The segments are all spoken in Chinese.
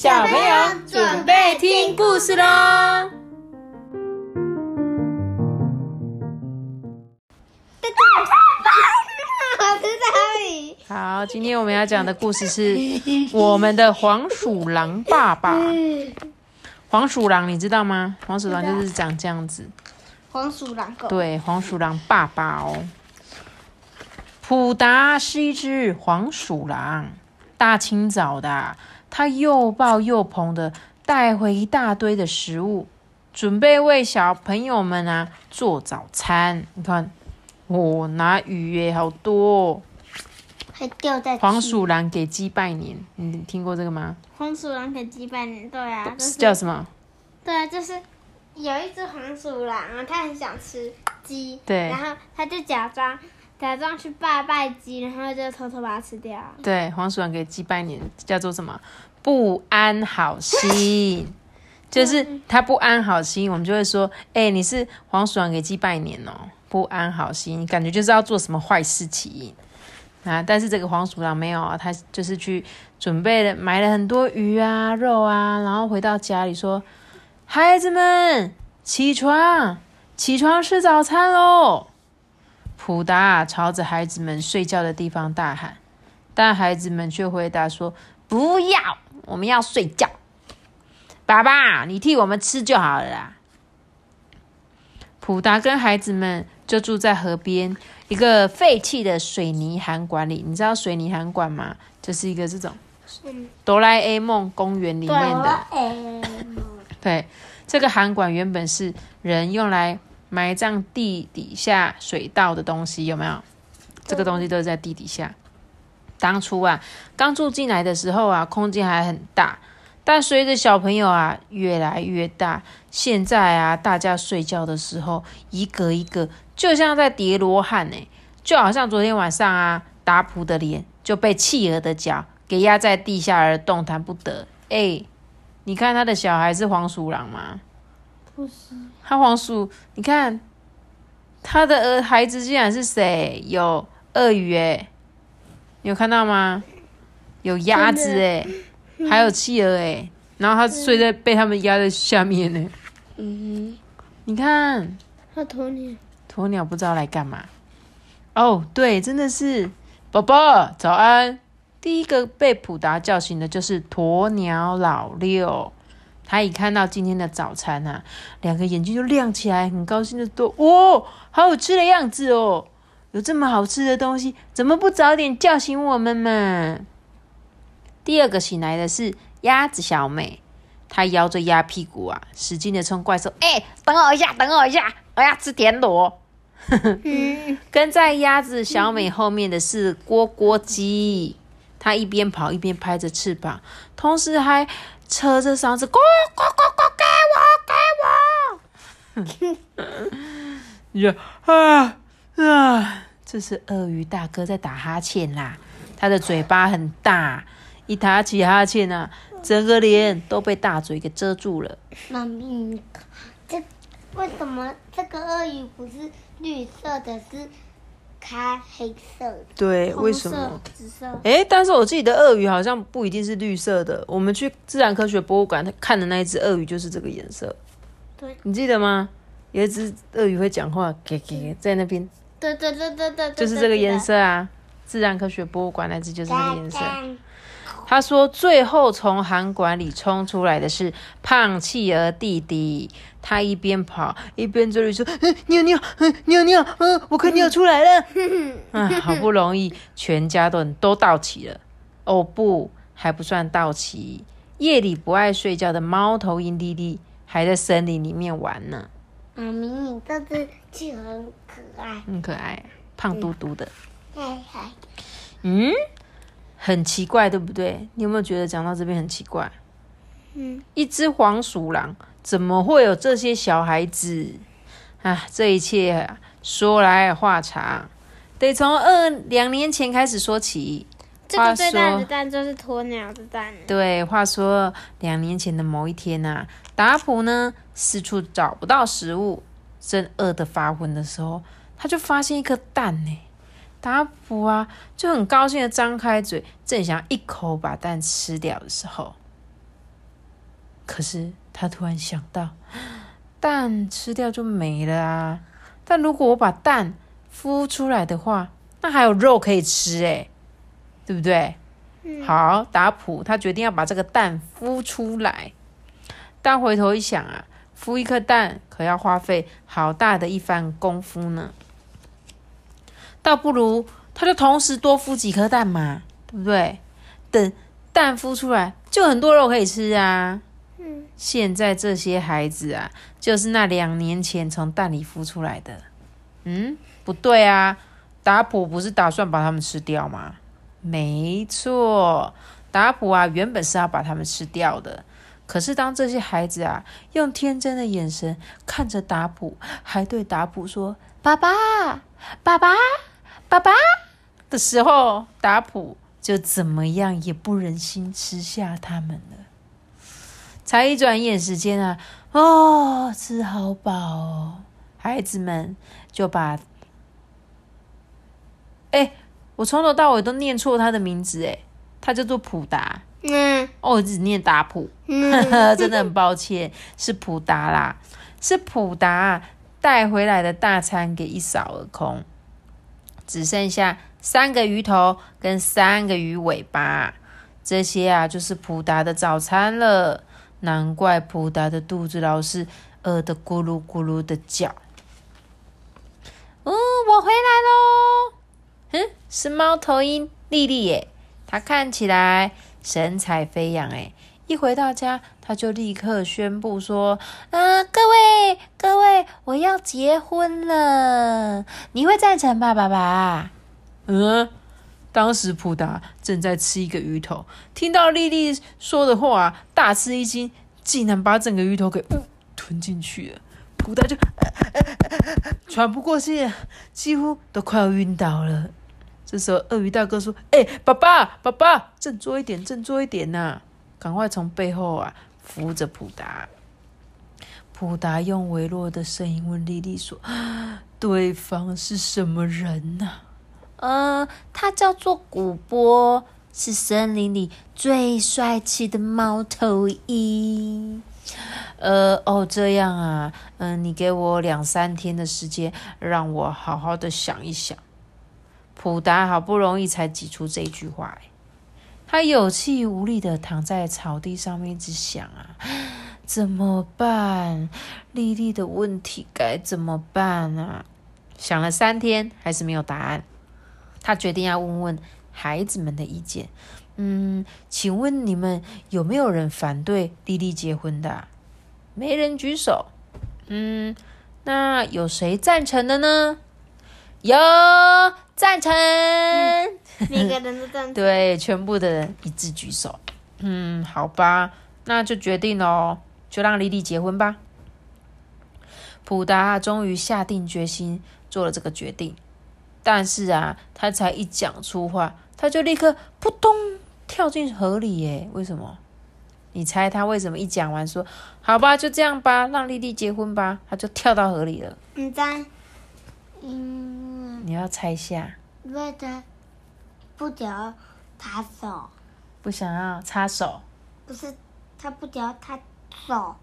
小朋友准备听故事喽！好，今天我们要讲的故事是我们的黄鼠狼爸爸。黄鼠狼你知道吗？黄鼠狼就是长这样子。黄鼠狼狗。对，黄鼠狼爸爸哦。普达是一只黄鼠狼，大清早的，他又抱又捧的带回一大堆的食物，准备为小朋友们啊做早餐。你看，哦，拿鱼耶，好多。还掉在黄鼠狼给鸡拜年，你听过这个吗？黄鼠狼给鸡拜年，对啊，是叫什么？对啊，就是有一只黄鼠狼啊，它很想吃鸡，对，然后它就假装假装去拜拜鸡，然后就偷偷把它吃掉。对，黄鼠狼给鸡拜年叫做什么？不安好心，就是它不安好心，我们就会说，哎，你是黄鼠狼给鸡拜年哦，不安好心，感觉就是要做什么坏事情。啊！但是这个黄鼠狼没有啊，他就是去准备了，买了很多鱼啊、肉啊，然后回到家里说：“孩子们，起床，起床吃早餐喽！”普达朝着孩子们睡觉的地方大喊，但孩子们却回答说：“不要，我们要睡觉。”爸爸，你替我们吃就好了啦。普达跟孩子们就住在河边。一个废弃的水泥涵管里，你知道水泥涵管吗？就是一个这种哆啦 A 梦公园里面的。对，这个涵管原本是人用来埋葬地底下水道的东西，有没有？这个东西都是在地底下。当初啊，刚住进来的时候啊，空间还很大，但随着小朋友啊越来越大，现在啊，大家睡觉的时候一个一个。就像在叠罗汉呢，就好像昨天晚上啊，达普的脸就被企鹅的脚给压在地下而动弹不得。哎，你看他的小孩是黄鼠狼吗？不是，他黄鼠，你看他的儿孩子竟然是谁？有鳄鱼哎，有看到吗？有鸭子哎，还有企鹅哎，然后他睡在被他们压在下面呢。嗯，你看，他鸵鸟。鸵鸟不知道来干嘛。哦，对，真的是宝宝早安。第一个被普达叫醒的就是鸵鸟老六。他一看到今天的早餐啊，两个眼睛就亮起来，很高兴的说：“哦，好好吃的样子哦！有这么好吃的东西，怎么不早点叫醒我们嘛？”第二个醒来的是鸭子小美，她摇着鸭屁股啊，使劲的冲怪兽：“哎，等我一下，等我一下，我要吃田螺。” 跟在鸭子小美后面的是蝈蝈鸡，它一边跑一边拍着翅膀，同时还扯着嗓子咕咕咕咕给我给我。呀啊啊！这是鳄鱼大哥在打哈欠啦，他的嘴巴很大，一打起哈欠啊，整个脸都被大嘴给遮住了。妈咪，这为什么这个鳄鱼不是？绿色的是开黑色的，对，为什么？紫色。哎，但是我记得鳄鱼好像不一定是绿色的。我们去自然科学博物馆看的那一只鳄鱼就是这个颜色。对，你记得吗？有一只鳄鱼会讲话，给给在那边。对对对对对，就是这个颜色啊！自然科学博物馆那只就是这个颜色。他说：“最后从涵管里冲出来的是胖企鹅弟弟，他一边跑一边嘴里说：‘尿尿，尿尿，嗯，我快尿出来了。’啊，好不容易全家都都到齐了。哦不，还不算到齐。夜里不爱睡觉的猫头鹰弟弟还在森林里面玩呢。妈咪，你这只企鹅很可爱，很可爱，胖嘟嘟的。嗨嗨，嗯。”很奇怪，对不对？你有没有觉得讲到这边很奇怪？嗯，一只黄鼠狼怎么会有这些小孩子啊？这一切说来话长，得从二两年前开始说起。这个最大的蛋就是鸵鸟的蛋。对，话说两年前的某一天呐，达普呢四处找不到食物，正饿得发昏的时候，他就发现一颗蛋呢。达普啊，就很高兴的张开嘴，正想一口把蛋吃掉的时候，可是他突然想到，蛋吃掉就没了啊。但如果我把蛋孵出来的话，那还有肉可以吃诶，对不对？好，达普他决定要把这个蛋孵出来。但回头一想啊，孵一颗蛋可要花费好大的一番功夫呢。倒不如他就同时多孵几颗蛋嘛，对不对？等蛋孵出来，就很多肉可以吃啊。嗯，现在这些孩子啊，就是那两年前从蛋里孵出来的。嗯，不对啊，达普不是打算把他们吃掉吗？没错，达普啊，原本是要把他们吃掉的。可是当这些孩子啊，用天真的眼神看着达普，还对达普说“爸爸，爸爸，爸爸”的时候，达普就怎么样也不忍心吃下他们了。才一转眼时间啊，哦，吃好饱哦，孩子们就把，哎。我从头到尾都念错他的名字，哎，他叫做普达。嗯，哦，只念达普，真的很抱歉，是普达啦，是普达带回来的大餐给一扫而空，只剩下三个鱼头跟三个鱼尾巴，这些啊就是普达的早餐了。难怪普达的肚子老是饿得咕噜咕噜的叫。哦，我回来喽。嗯，是猫头鹰丽丽耶，它看起来神采飞扬诶。一回到家，他就立刻宣布说：“啊，各位各位，我要结婚了，你会赞成吧，爸爸？”嗯，当时普达正在吃一个鱼头，听到丽丽说的话，大吃一惊，竟然把整个鱼头给吞进去了。普达就喘不过气，几乎都快要晕倒了。这时候，鳄鱼大哥说：“哎，爸爸，爸爸，振作一点，振作一点呐！赶快从背后啊扶着普达。”普达用微弱的声音问莉莉说：“ 对方是什么人呐？”“呃，他叫做古波，是森林里最帅气的猫头鹰。”“呃，哦，这样啊，嗯，你给我两三天的时间，让我好好的想一想。”普达好不容易才挤出这句话，他有气无力的躺在草地上面，一直想啊，怎么办？丽丽的问题该怎么办啊？想了三天，还是没有答案。他决定要问问孩子们的意见。嗯，请问你们有没有人反对丽丽结婚的？没人举手。嗯，那有谁赞成的呢？有。赞成，每个人都赞成。对，全部的人一致举手。嗯，好吧，那就决定喽，就让莉莉结婚吧。普达终于下定决心做了这个决定，但是啊，他才一讲出话，他就立刻扑通跳进河里耶！为什么？你猜他为什么一讲完说好吧，就这样吧，让莉莉结婚吧，他就跳到河里了？你猜？嗯，你要猜一下？为的不想插手，不想要插手。不是他不想要他走。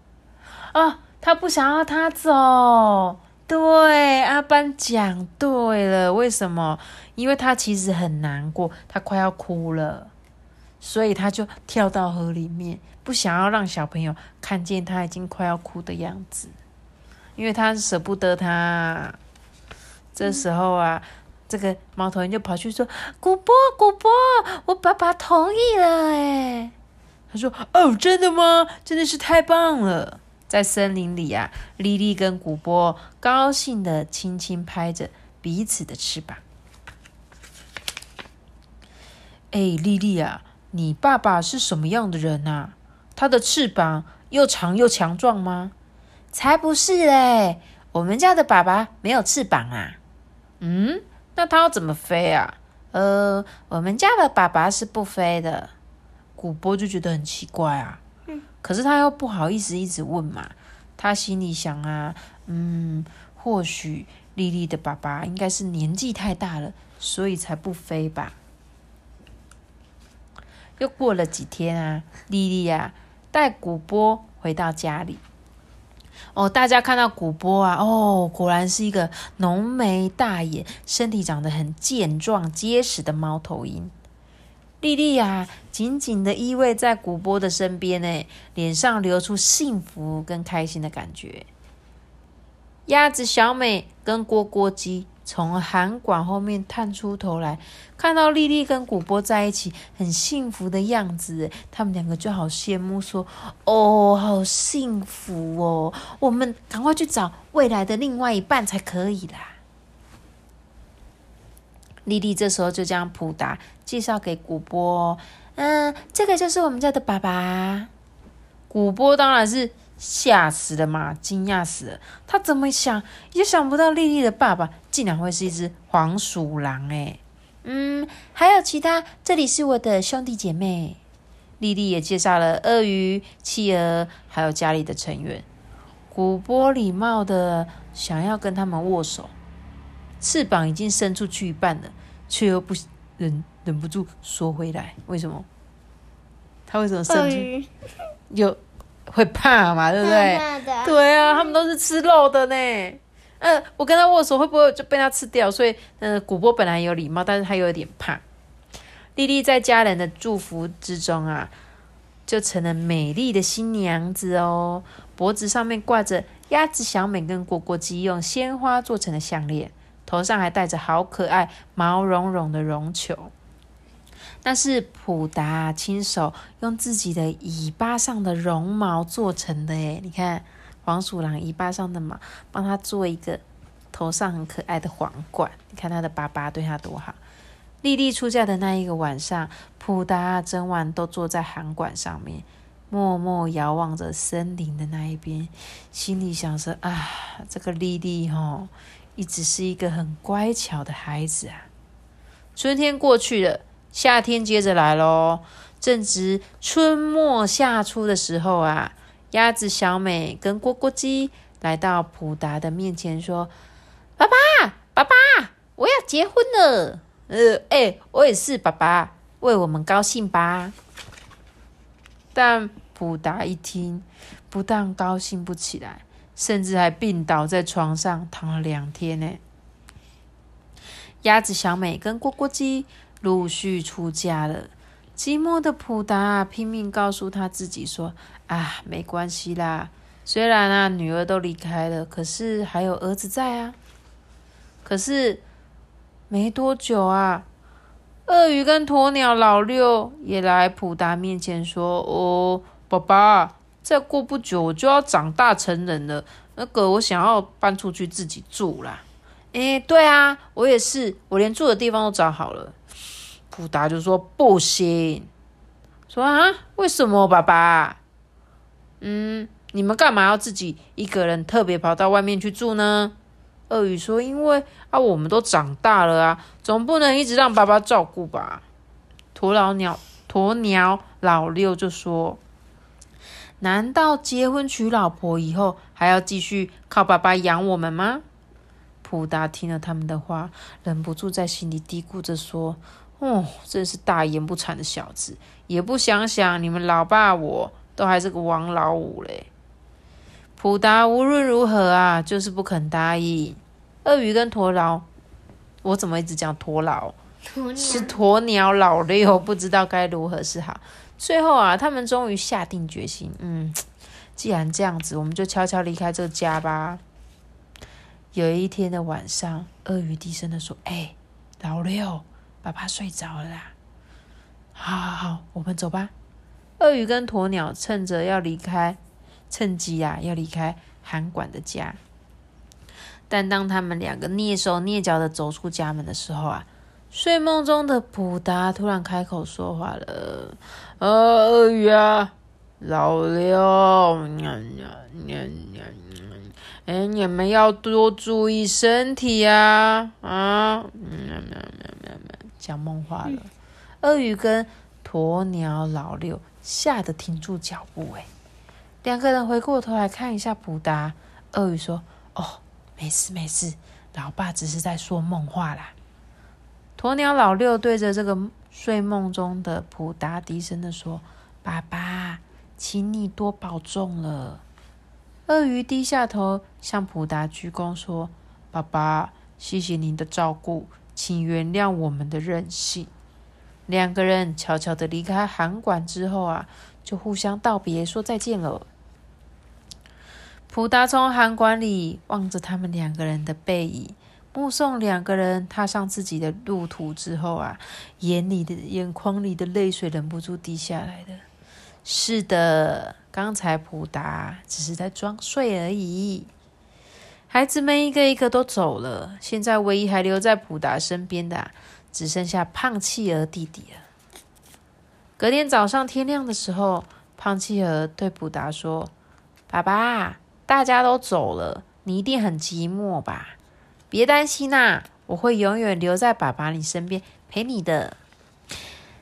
哦，他不想要他走。对，阿班讲对了。为什么？因为他其实很难过，他快要哭了，所以他就跳到河里面，不想要让小朋友看见他已经快要哭的样子，因为他舍不得他。这时候啊，这个猫头鹰就跑去说：“古波，古波，我爸爸同意了。”哎，他说：“哦，真的吗？真的是太棒了！”在森林里啊，莉莉跟古波高兴的轻轻拍着彼此的翅膀。哎，莉莉啊，你爸爸是什么样的人啊？他的翅膀又长又强壮吗？才不是嘞！我们家的爸爸没有翅膀啊。嗯，那他要怎么飞啊？呃，我们家的爸爸是不飞的。古波就觉得很奇怪啊。可是他又不好意思一直问嘛。他心里想啊，嗯，或许莉莉的爸爸应该是年纪太大了，所以才不飞吧。又过了几天啊，莉莉呀带古波回到家里。哦，大家看到古波啊，哦，果然是一个浓眉大眼、身体长得很健壮结实的猫头鹰。莉莉呀，紧紧的依偎在古波的身边，呢，脸上流出幸福跟开心的感觉。鸭子小美跟蝈蝈鸡从涵馆后面探出头来，看到丽丽跟古波在一起很幸福的样子，他们两个就好羡慕，说：“哦，好幸福哦，我们赶快去找未来的另外一半才可以啦。”丽丽这时候就将普达介绍给古波，嗯，这个就是我们家的爸爸。古波当然是。吓死了嘛！惊讶死了，他怎么想也想不到，丽丽的爸爸竟然会是一只黄鼠狼哎。嗯，还有其他，这里是我的兄弟姐妹。丽丽也介绍了鳄鱼、企鹅，还有家里的成员。古波礼貌的想要跟他们握手，翅膀已经伸出去一半了，却又不忍忍不住缩回来。为什么？他为什么伸出？有。会怕嘛？对不对？对啊，他们都是吃肉的呢。嗯，我跟他握手会不会就被他吃掉？所以，嗯，古波本来有礼貌，但是他有点怕。丽丽在家人的祝福之中啊，就成了美丽的新娘子哦。脖子上面挂着鸭子小美跟果果鸡用鲜花做成的项链，头上还戴着好可爱毛茸茸的绒球。那是普达亲手用自己的尾巴上的绒毛做成的诶你看黄鼠狼尾巴上的毛，帮他做一个头上很可爱的皇冠。你看他的爸爸对他多好。丽丽出嫁的那一个晚上，普达整晚都坐在函馆上面，默默遥望着森林的那一边，心里想着：啊，这个丽丽哦，一直是一个很乖巧的孩子啊。春天过去了。夏天接着来喽，正值春末夏初的时候啊，鸭子小美跟蝈蝈鸡来到普达的面前说：“爸爸，爸爸，我要结婚了。”呃，哎，我也是，爸爸，为我们高兴吧。但普达一听，不但高兴不起来，甚至还病倒在床上躺了两天呢。鸭子小美跟蝈蝈鸡。陆续出嫁了，寂寞的普达拼命告诉他自己说：“啊，没关系啦，虽然啊女儿都离开了，可是还有儿子在啊。”可是没多久啊，鳄鱼跟鸵鸟老六也来普达面前说：“哦，爸爸，再过不久我就要长大成人了，那个我想要搬出去自己住啦。”哎，对啊，我也是，我连住的地方都找好了。普达就说不行，说啊，为什么，爸爸？嗯，你们干嘛要自己一个人特别跑到外面去住呢？鳄鱼说，因为啊，我们都长大了啊，总不能一直让爸爸照顾吧？鸵老鸟鸵鸟老六就说，难道结婚娶老婆以后还要继续靠爸爸养我们吗？普达听了他们的话，忍不住在心里嘀咕着说。哦，真是大言不惭的小子，也不想想你们老爸我都还是个王老五嘞。普达无论如何啊，就是不肯答应。鳄鱼跟鸵老，我怎么一直讲鸵老？是鸵鸟老六，不知道该如何是好。最后啊，他们终于下定决心，嗯，既然这样子，我们就悄悄离开这个家吧。有一天的晚上，鳄鱼低声的说：“哎，老六。”爸爸睡着了，啦。好，好，好，我们走吧。鳄鱼跟鸵鸟趁着要离开，趁机啊要离开韩管的家。但当他们两个蹑手蹑脚的走出家门的时候啊，睡梦中的普达突然开口说话了：“呃，鳄鱼啊，老六，哎，你们要多注意身体啊，啊，讲梦话了，鳄鱼跟鸵鸟老六吓得停住脚步。哎，两个人回过头来看一下普达。鳄鱼说：“哦，没事没事，老爸只是在说梦话啦。”鸵鸟老六对着这个睡梦中的普达低声的说：“爸爸，请你多保重了。”鳄鱼低下头向普达鞠躬说：“爸爸，谢谢您的照顾，请原谅我们的任性。”两个人悄悄的离开函馆之后啊，就互相道别，说再见了。普达从函馆里望着他们两个人的背影，目送两个人踏上自己的路途之后啊，眼里的眼眶里的泪水忍不住滴下来的。是的，刚才普达只是在装睡而已。孩子们一个一个都走了，现在唯一还留在普达身边的。只剩下胖企鹅弟弟了。隔天早上天亮的时候，胖企鹅对普达说：“爸爸，大家都走了，你一定很寂寞吧？别担心呐，我会永远留在爸爸你身边陪你的。”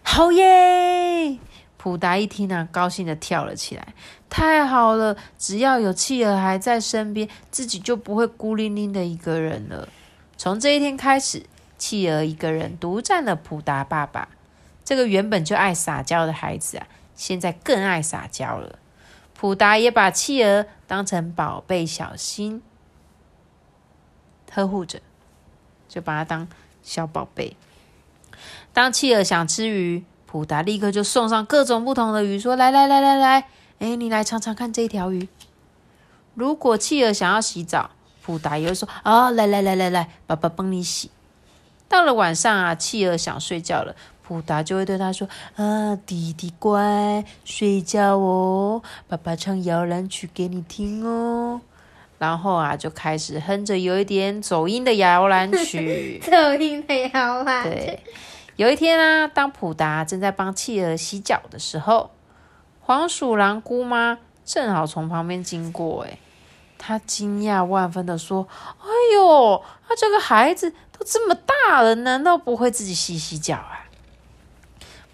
好耶！普达一听啊，高兴的跳了起来。太好了，只要有企鹅还在身边，自己就不会孤零零的一个人了。从这一天开始。企鹅一个人独占了普达爸爸，这个原本就爱撒娇的孩子啊，现在更爱撒娇了。普达也把企鹅当成宝贝小心，呵护着，就把它当小宝贝。当企鹅想吃鱼，普达立刻就送上各种不同的鱼，说：“来来来来来，哎，你来尝尝看这条鱼。”如果企鹅想要洗澡，普达也会说：“啊，来来来来来，爸爸帮你洗。”到了晚上啊，企鹅想睡觉了，普达就会对他说：“啊，弟弟乖，睡觉哦，爸爸唱摇篮曲给你听哦。”然后啊，就开始哼着有一点走音的摇篮曲。走音的摇篮。对，有一天啊，当普达正在帮企鹅洗脚的时候，黄鼠狼姑妈正好从旁边经过，哎，她惊讶万分的说：“哎呦，他这个孩子。”都这么大了，难道不会自己洗洗脚啊？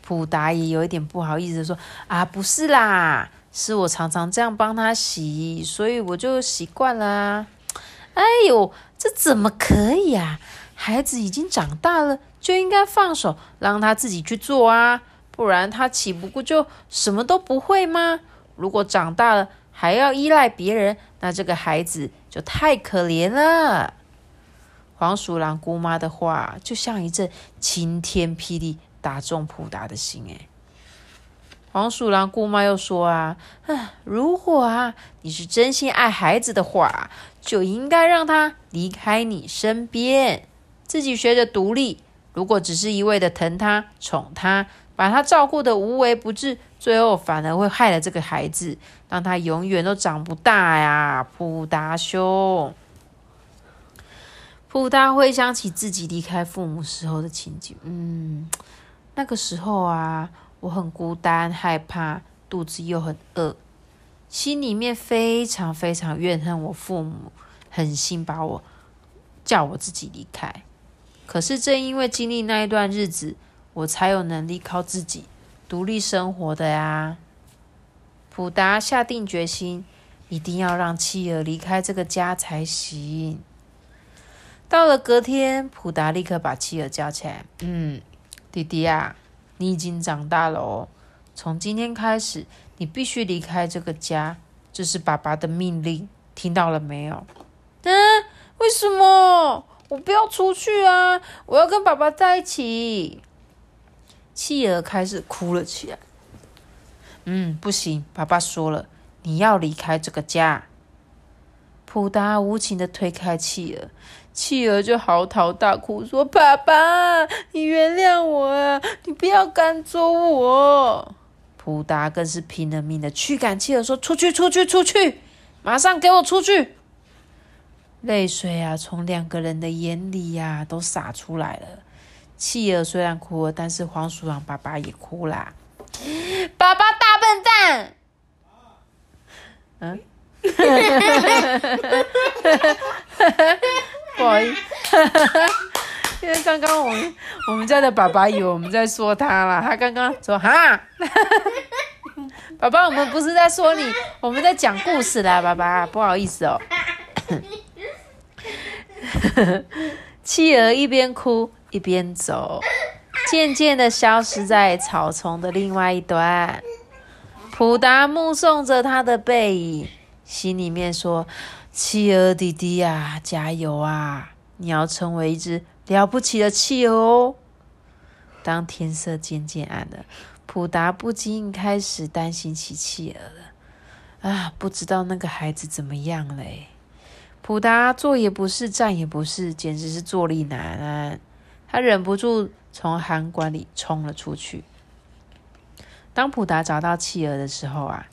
普达也有一点不好意思的说：“啊，不是啦，是我常常这样帮他洗，所以我就习惯了。”哎呦，这怎么可以啊？孩子已经长大了，就应该放手让他自己去做啊，不然他岂不过就什么都不会吗？如果长大了还要依赖别人，那这个孩子就太可怜了。黄鼠狼姑妈的话就像一阵晴天霹雳，打中普达的心。哎，黄鼠狼姑妈又说啊，啊，如果啊你是真心爱孩子的话，就应该让他离开你身边，自己学着独立。如果只是一味的疼他、宠他，把他照顾的无微不至，最后反而会害了这个孩子，让他永远都长不大呀，普达兄。普达回想起自己离开父母时候的情景，嗯，那个时候啊，我很孤单、害怕，肚子又很饿，心里面非常非常怨恨我父母，狠心把我叫我自己离开。可是正因为经历那一段日子，我才有能力靠自己独立生活的呀。普达下定决心，一定要让妻儿离开这个家才行。到了隔天，普达立刻把妻儿叫起来。嗯，弟弟啊，你已经长大了哦。从今天开始，你必须离开这个家，这是爸爸的命令，听到了没有？嗯，为什么？我不要出去啊！我要跟爸爸在一起。妻儿开始哭了起来。嗯，不行，爸爸说了，你要离开这个家。普达无情的推开妻儿。企鹅就嚎啕大哭，说：“爸爸，你原谅我啊！你不要赶走我。”普达更是拼了命的驱赶企鹅，说：“出去，出去，出去！马上给我出去！”泪水啊，从两个人的眼里呀，都洒出来了。企鹅虽然哭了，但是黄鼠狼爸爸也哭啦。爸爸大笨蛋！嗯。不好意思，因为刚刚我们我们家的爸爸以为我们在说他了，他刚刚说哈，爸爸，我们不是在说你，我们在讲故事啦，爸爸，不好意思哦。企鹅一边哭一边走，渐渐的消失在草丛的另外一端。普达目送着他的背影，心里面说：“企鹅弟弟呀，加油啊！你要成为一只了不起的企鹅哦！”当天色渐渐暗了，普达不禁开始担心起企鹅了。啊，不知道那个孩子怎么样嘞？普达坐也不是，站也不是，简直是坐立难安。他忍不住从涵管里冲了出去。当普达找到企鹅的时候啊，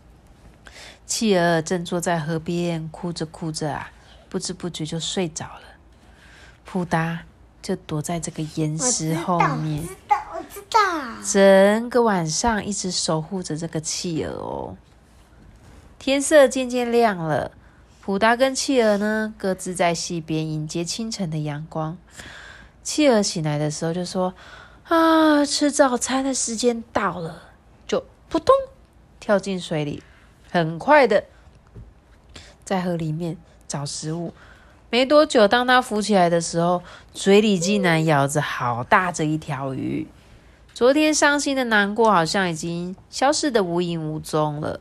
企鹅正坐在河边，哭着哭着啊，不知不觉就睡着了。普达就躲在这个岩石后面，知道，我知道。整个晚上一直守护着这个企鹅哦。天色渐渐亮了，普达跟企鹅呢，各自在溪边迎接清晨的阳光。企鹅醒来的时候就说：“啊，吃早餐的时间到了。”就扑通跳进水里，很快的在河里面找食物。没多久，当他浮起来的时候，嘴里竟然咬着好大的一条鱼。昨天伤心的难过好像已经消失的无影无踪了。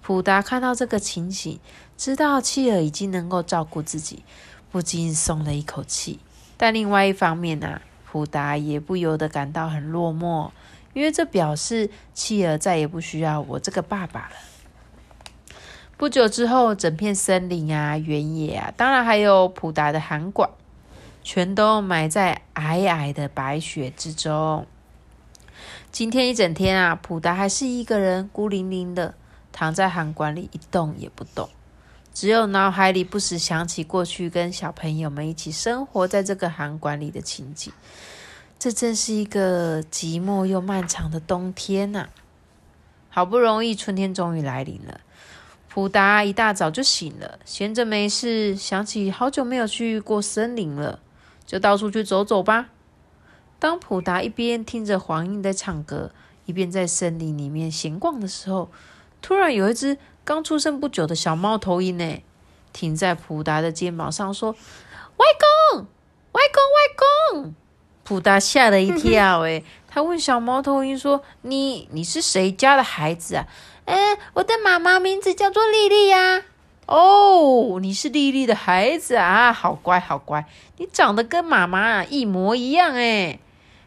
普达看到这个情形，知道企鹅已经能够照顾自己，不禁松了一口气。但另外一方面呢，普达也不由得感到很落寞，因为这表示妻儿再也不需要我这个爸爸了。不久之后，整片森林啊、原野啊，当然还有普达的涵管，全都埋在皑皑的白雪之中。今天一整天啊，普达还是一个人孤零零的躺在涵管里，一动也不动，只有脑海里不时想起过去跟小朋友们一起生活在这个涵管里的情景。这真是一个寂寞又漫长的冬天呐、好不容易春天终于来临了。普达一大早就醒了，闲着没事，想起好久没有去过森林了，就到处去走走吧。当普达一边听着黄莺在唱歌，一边在森林里面闲逛的时候，突然有一只刚出生不久的小猫头鹰呢，停在普达的肩膀上，说：“外公，外公，外公！”普达吓了一跳，诶，他问小猫头鹰说：“你你是谁家的孩子啊？”嗯，我的妈妈名字叫做丽丽呀。哦，你是丽丽的孩子啊，好乖好乖，你长得跟妈妈一模一样哎。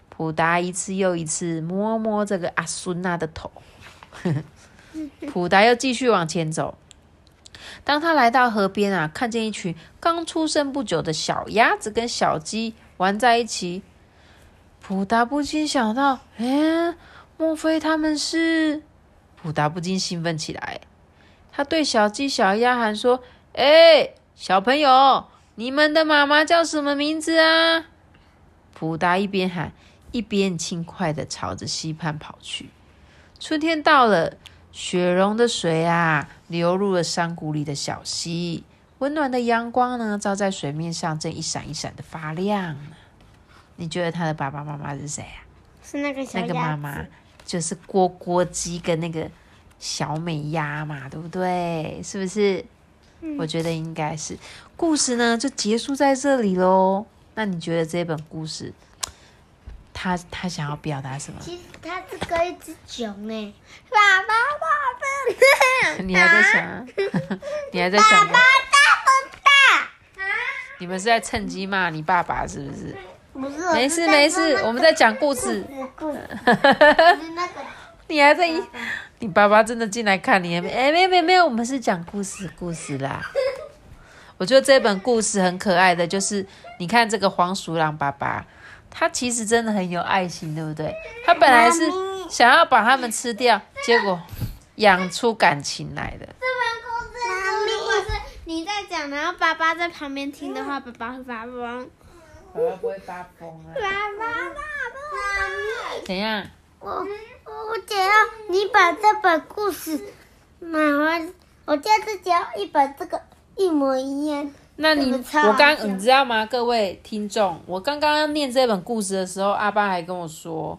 普达一次又一次摸摸这个阿孙娜的头，普达又继续往前走。当他来到河边啊，看见一群刚出生不久的小鸭子跟小鸡玩在一起，普达不禁想到：哎，莫非他们是？普达不禁兴奋起来，他对小鸡、小鸭喊说：“哎，小朋友，你们的妈妈叫什么名字啊？”普达一边喊，一边轻快的朝着溪畔跑去。春天到了，雪融的水啊，流入了山谷里的小溪，温暖的阳光呢，照在水面上，正一闪一闪的发亮呢。你觉得他的爸爸妈妈是谁啊？是那个小那个妈妈就是锅锅鸡跟那个小美鸭嘛，对不对？是不是？我觉得应该是。故事呢就结束在这里喽。那你觉得这本故事，他他想要表达什么？其实他是跟一只熊哎，爸爸爸爸，你还在想啊？你还在想吗？大不大？你们是在趁机骂你爸爸是不是？不是，没事没事，我们在讲故事。故事，不是那个。你还在？你爸爸真的进来看你？哎，没有没有没有，我们是讲故事故事啦。我觉得这本故事很可爱的，就是你看这个黄鼠狼爸爸，他其实真的很有爱心，对不对？他本来是想要把它们吃掉，结果养出感情来的。这本故事，如果是你在讲，然后爸爸在旁边听的话，爸爸会发疯。爸爸不会发疯啊？爸爸，爸爸，怎样？我我只要你把这本故事买回，我就是只要一本这个一模一样。那你我刚你知道吗？各位听众，我刚刚要念这本故事的时候，阿爸还跟我说：“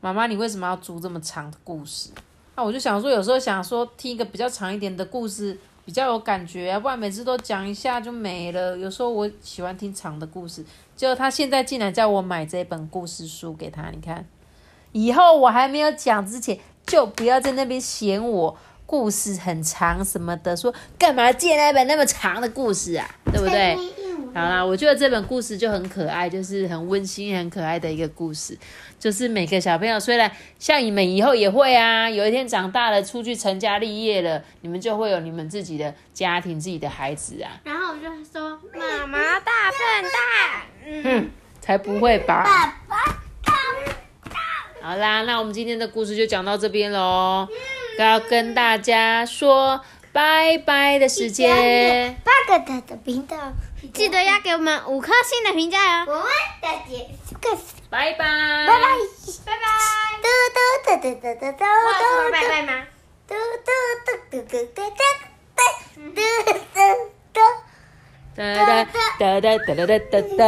妈妈，你为什么要读这么长的故事？”那我就想说，有时候想说听一个比较长一点的故事，比较有感觉啊，不然每次都讲一下就没了。有时候我喜欢听长的故事，结果他现在竟然叫我买这本故事书给他，你看。以后我还没有讲之前，就不要在那边嫌我故事很长什么的，说干嘛借那本那么长的故事啊，对不对？好啦，我觉得这本故事就很可爱，就是很温馨、很可爱的一个故事。就是每个小朋友，虽然像你们以后也会啊，有一天长大了，出去成家立业了，你们就会有你们自己的家庭、自己的孩子啊。然后我就说：“妈妈大笨蛋。”嗯，才不会吧？爸爸大好啦，那我们今天的故事就讲到这边喽，要跟大家说拜拜的时间。八个他的频道，记得要给我们五颗星的评价哦。我们的结束，拜拜，拜拜，拜拜。嘟嘟嘟嘟嘟嘟嘟嘟，拜拜吗？嘟嘟嘟嘟嘟嘟嘟嘟嘟嘟。哒哒哒哒哒哒哒哒哒。